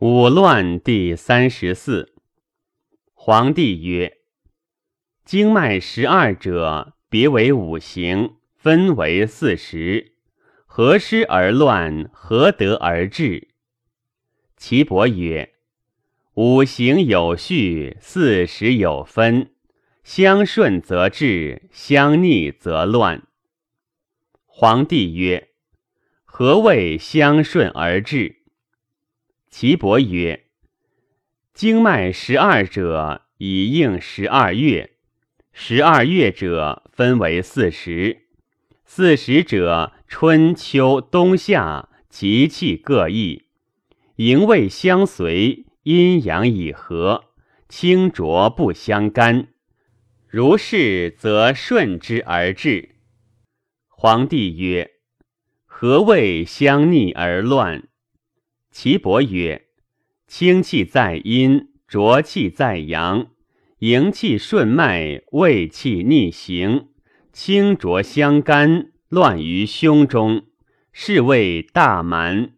五乱第三十四。皇帝曰：“经脉十二者，别为五行，分为四时。何失而乱？何得而治？”岐伯曰：“五行有序，四时有分，相顺则治，相逆则乱。”皇帝曰：“何谓相顺而治？”岐伯曰：“经脉十二者，以应十二月。十二月者，分为四时。四时者，春秋冬夏，其气各异，营卫相随，阴阳以和，清浊不相干。如是，则顺之而治。”皇帝曰：“何谓相逆而乱？”岐伯曰：“清气在阴，浊气在阳，营气顺脉，胃气逆行，清浊相干，乱于胸中，是谓大蛮。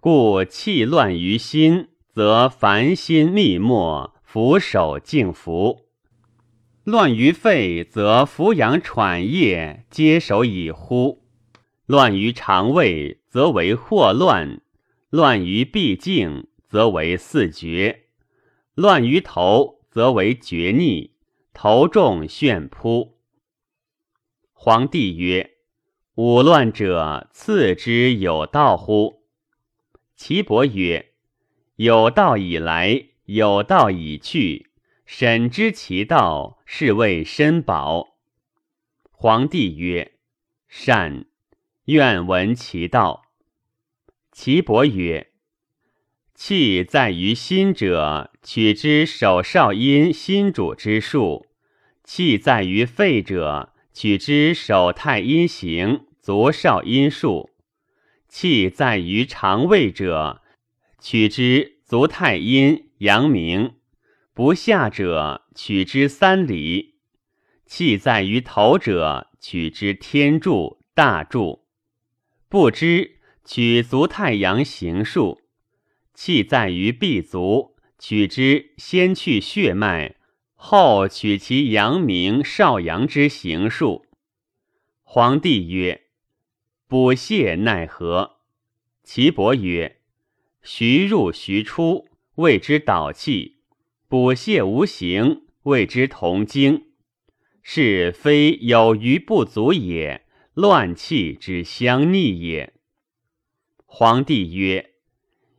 故气乱于心，则烦心密默，俯首静服；乱于肺，则俯仰喘液，接手以呼；乱于肠胃，则为霍乱。”乱于闭静，则为四绝；乱于头，则为绝逆。头重炫扑。皇帝曰：“五乱者，次之有道乎？”岐伯曰：“有道以来，有道以去。审知其道，是谓申宝。”皇帝曰：“善，愿闻其道。”岐伯曰：“气在于心者，取之手少阴心主之术；气在于肺者，取之手太阴行足少阴数；气在于肠胃者，取之足太阴阳明；不下者，取之三里；气在于头者，取之天柱大柱；不知。”取足太阳行数，气在于臂足，取之先去血脉，后取其阳明少阳之行数。皇帝曰：“补泻奈何？”岐伯曰：“徐入徐出，谓之导气；补泻无形，谓之同经。是非有余不足也，乱气之相逆也。”皇帝曰：“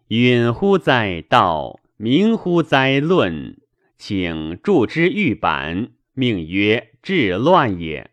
允乎哉道，明乎哉论，请著之玉版，命曰治乱也。”